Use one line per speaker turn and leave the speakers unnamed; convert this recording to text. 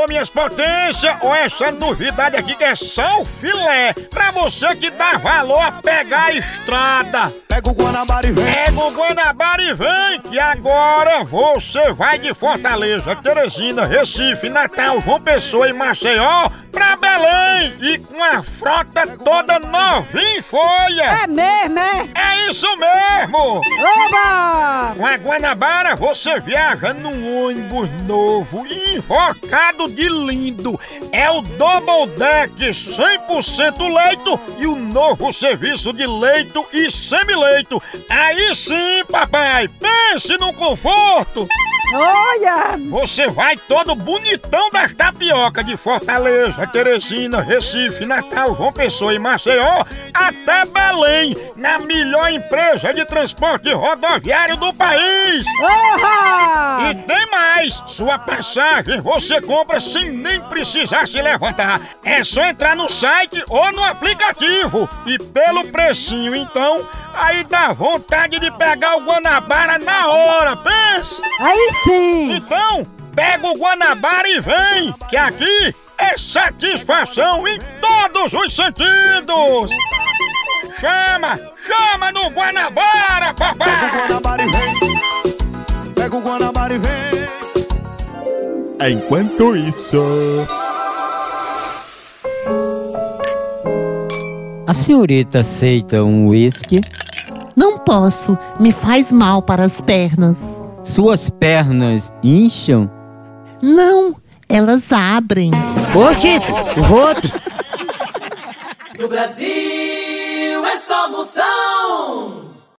Alô, minhas potências, ou essa novidade aqui que é só o filé, pra você que dá valor a pegar a estrada.
Pega o Guanabara e vem.
Pega o Guanabara e vem, que agora você vai de Fortaleza, Teresina, Recife, Natal, João Pessoa e Maceió pra Belém e com a frota toda novinha em folha.
É mesmo, é?
É isso mesmo!
Oba!
Com a Guanabara você viaja num ônibus novo invocado de lindo. É o Double Deck 100% leito e o novo serviço de leito e semileito. Aí sim, papai, pense no conforto.
Olha!
Você vai todo bonitão das tapioca de Fortaleza, Teresina, Recife, Natal, João Pessoa e Maceió até Belém, na melhor empresa de transporte rodoviário do país.
Oha!
E Sua passagem você compra sem nem precisar se levantar. É só entrar no site ou no aplicativo. E pelo precinho, então, aí dá vontade de pegar o Guanabara na hora, pensa!
Aí sim!
Então, pega o Guanabara e vem, que aqui é satisfação em todos os sentidos! Chama, chama no Guanabara,
Pega
Enquanto isso.
A senhorita aceita um whisky?
Não posso, me faz mal para as pernas.
Suas pernas incham?
Não, elas abrem.
Ô, Tito, o outro.
No Brasil é só moção.